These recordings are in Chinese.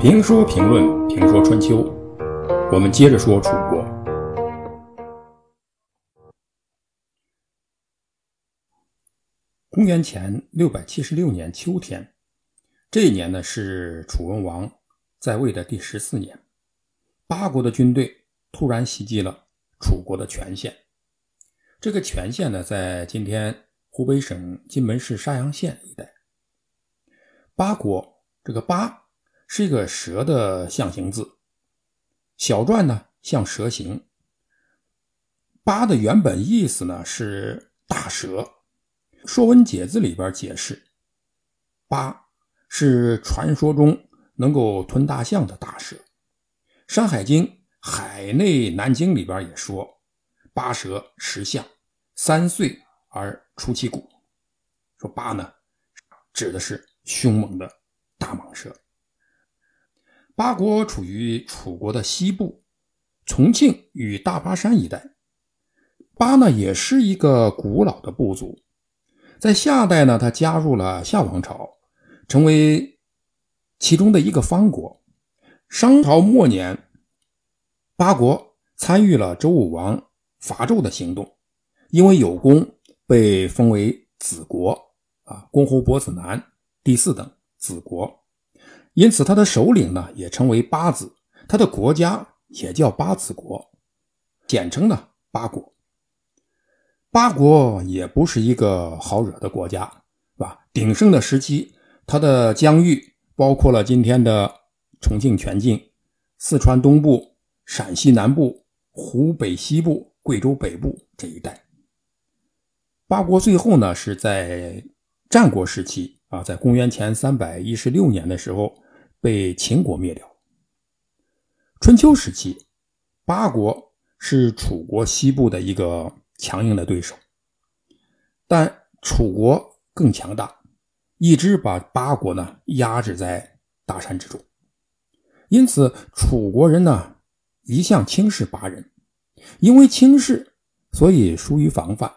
评说评论评说春秋，我们接着说楚国。公元前六百七十六年秋天，这一年呢是楚文王在位的第十四年，八国的军队突然袭击了楚国的全县。这个全县呢，在今天湖北省荆门市沙洋县一带。八国这个八是一个蛇的象形字，小篆呢像蛇形。八的原本意思呢是大蛇。《说文解字》里边解释，八是传说中能够吞大象的大蛇。《山海经·海内南经》里边也说，八蛇食象，三岁而出其骨。说八呢，指的是凶猛的大蟒蛇。八国处于楚国的西部，重庆与大巴山一带。八呢，也是一个古老的部族。在夏代呢，他加入了夏王朝，成为其中的一个方国。商朝末年，八国参与了周武王伐纣的行动，因为有功，被封为子国啊，公侯伯子男第四等子国，因此他的首领呢也称为八子，他的国家也叫八子国，简称呢八国。八国也不是一个好惹的国家，是吧？鼎盛的时期，它的疆域包括了今天的重庆全境、四川东部、陕西南部、湖北西部、贵州北部这一带。八国最后呢，是在战国时期啊，在公元前三百一十六年的时候被秦国灭掉。春秋时期，八国是楚国西部的一个。强硬的对手，但楚国更强大，一直把八国呢压制在大山之中。因此，楚国人呢一向轻视八人，因为轻视，所以疏于防范。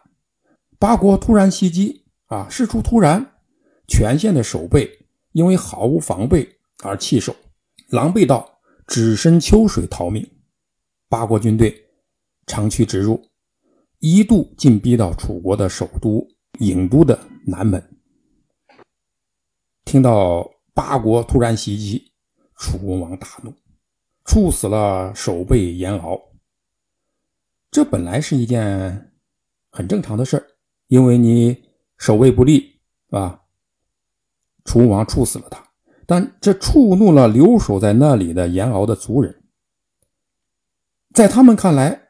八国突然袭击啊，事出突然，全县的守备因为毫无防备而弃守，狼狈到只身秋水逃命。八国军队长驱直入。一度进逼到楚国的首都郢都的南门。听到八国突然袭击，楚文王大怒，处死了守备严敖。这本来是一件很正常的事因为你守卫不力，啊，楚文王处死了他。但这触怒了留守在那里的严敖的族人，在他们看来。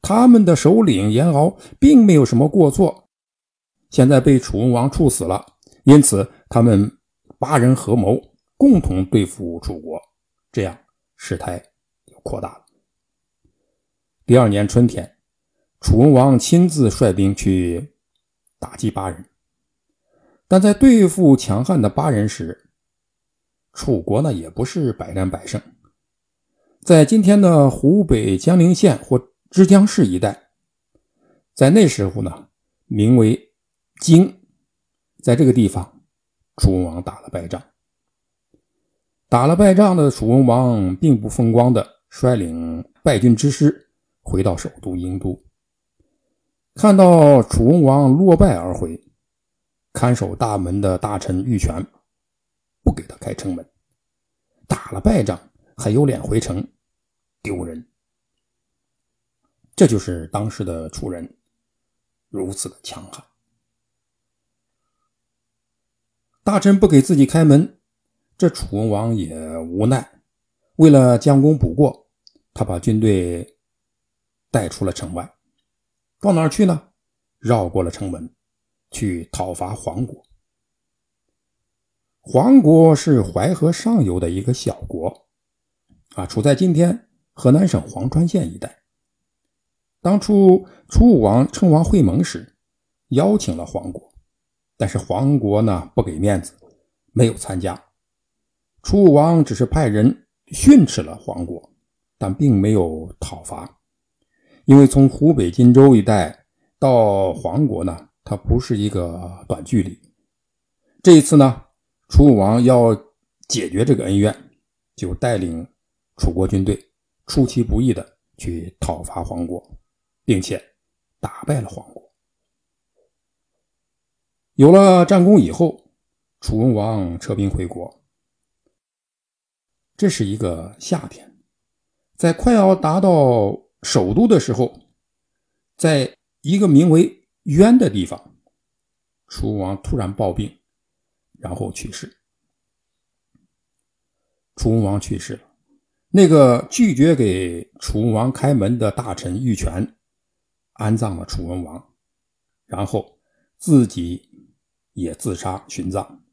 他们的首领严敖并没有什么过错，现在被楚文王处死了，因此他们八人合谋，共同对付楚国，这样事态就扩大了。第二年春天，楚文王亲自率兵去打击八人，但在对付强悍的八人时，楚国呢也不是百战百胜，在今天的湖北江陵县或。枝江市一带，在那时候呢，名为荆，在这个地方，楚文王打了败仗。打了败仗的楚文王并不风光的率领败军之师回到首都郢都，看到楚文王落败而回，看守大门的大臣玉泉不给他开城门，打了败仗还有脸回城，丢人。这就是当时的楚人如此的强悍。大臣不给自己开门，这楚文王也无奈。为了将功补过，他把军队带出了城外，到哪儿去呢？绕过了城门，去讨伐黄国。黄国是淮河上游的一个小国，啊，处在今天河南省潢川县一带。当初楚武王称王会盟时，邀请了黄国，但是黄国呢不给面子，没有参加。楚武王只是派人训斥了黄国，但并没有讨伐，因为从湖北荆州一带到黄国呢，它不是一个短距离。这一次呢，楚武王要解决这个恩怨，就带领楚国军队出其不意的去讨伐黄国，并且打败了黄国。有了战功以后，楚文王撤兵回国。这是一个夏天，在快要达到首都的时候，在一个名为渊的地方，楚文王突然暴病，然后去世。楚文王去世了，那个拒绝给楚文王开门的大臣玉泉安葬了楚文王，然后自己也自杀殉葬，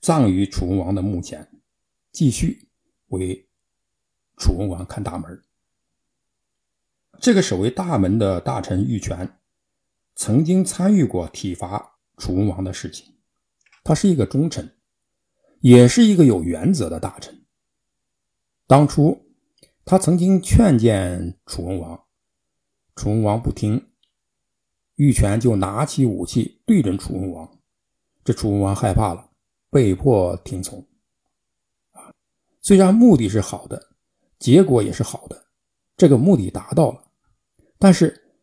葬于楚文王的墓前，继续为楚文王看大门。这个守卫大门的大臣玉泉曾经参与过体罚楚文王的事情，他是一个忠臣，也是一个有原则的大臣。当初，他曾经劝谏楚文王，楚文王不听，玉泉就拿起武器对准楚文王，这楚文王害怕了，被迫听从。啊，虽然目的是好的，结果也是好的，这个目的达到了，但是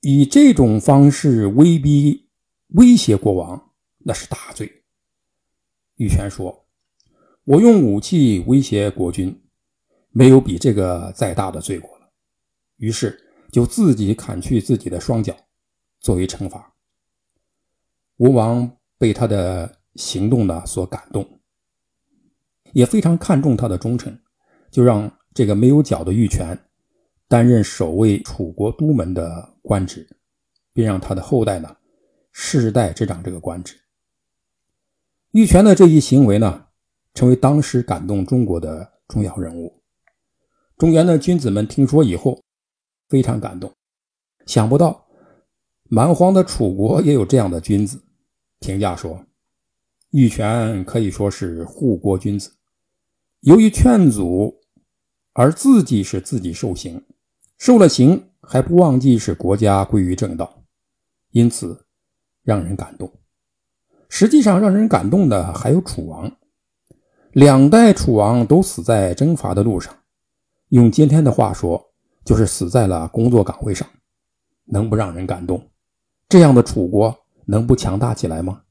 以这种方式威逼、威胁国王，那是大罪。玉泉说：“我用武器威胁国君。”没有比这个再大的罪过了，于是就自己砍去自己的双脚，作为惩罚。吴王被他的行动呢所感动，也非常看重他的忠诚，就让这个没有脚的玉泉担任守卫楚国都门的官职，并让他的后代呢世代执掌这个官职。玉泉的这一行为呢，成为当时感动中国的重要人物。中原的君子们听说以后，非常感动，想不到蛮荒的楚国也有这样的君子。评价说，玉泉可以说是护国君子，由于劝阻而自己使自己受刑，受了刑还不忘记使国家归于正道，因此让人感动。实际上，让人感动的还有楚王，两代楚王都死在征伐的路上。用今天的话说，就是死在了工作岗位上，能不让人感动？这样的楚国能不强大起来吗？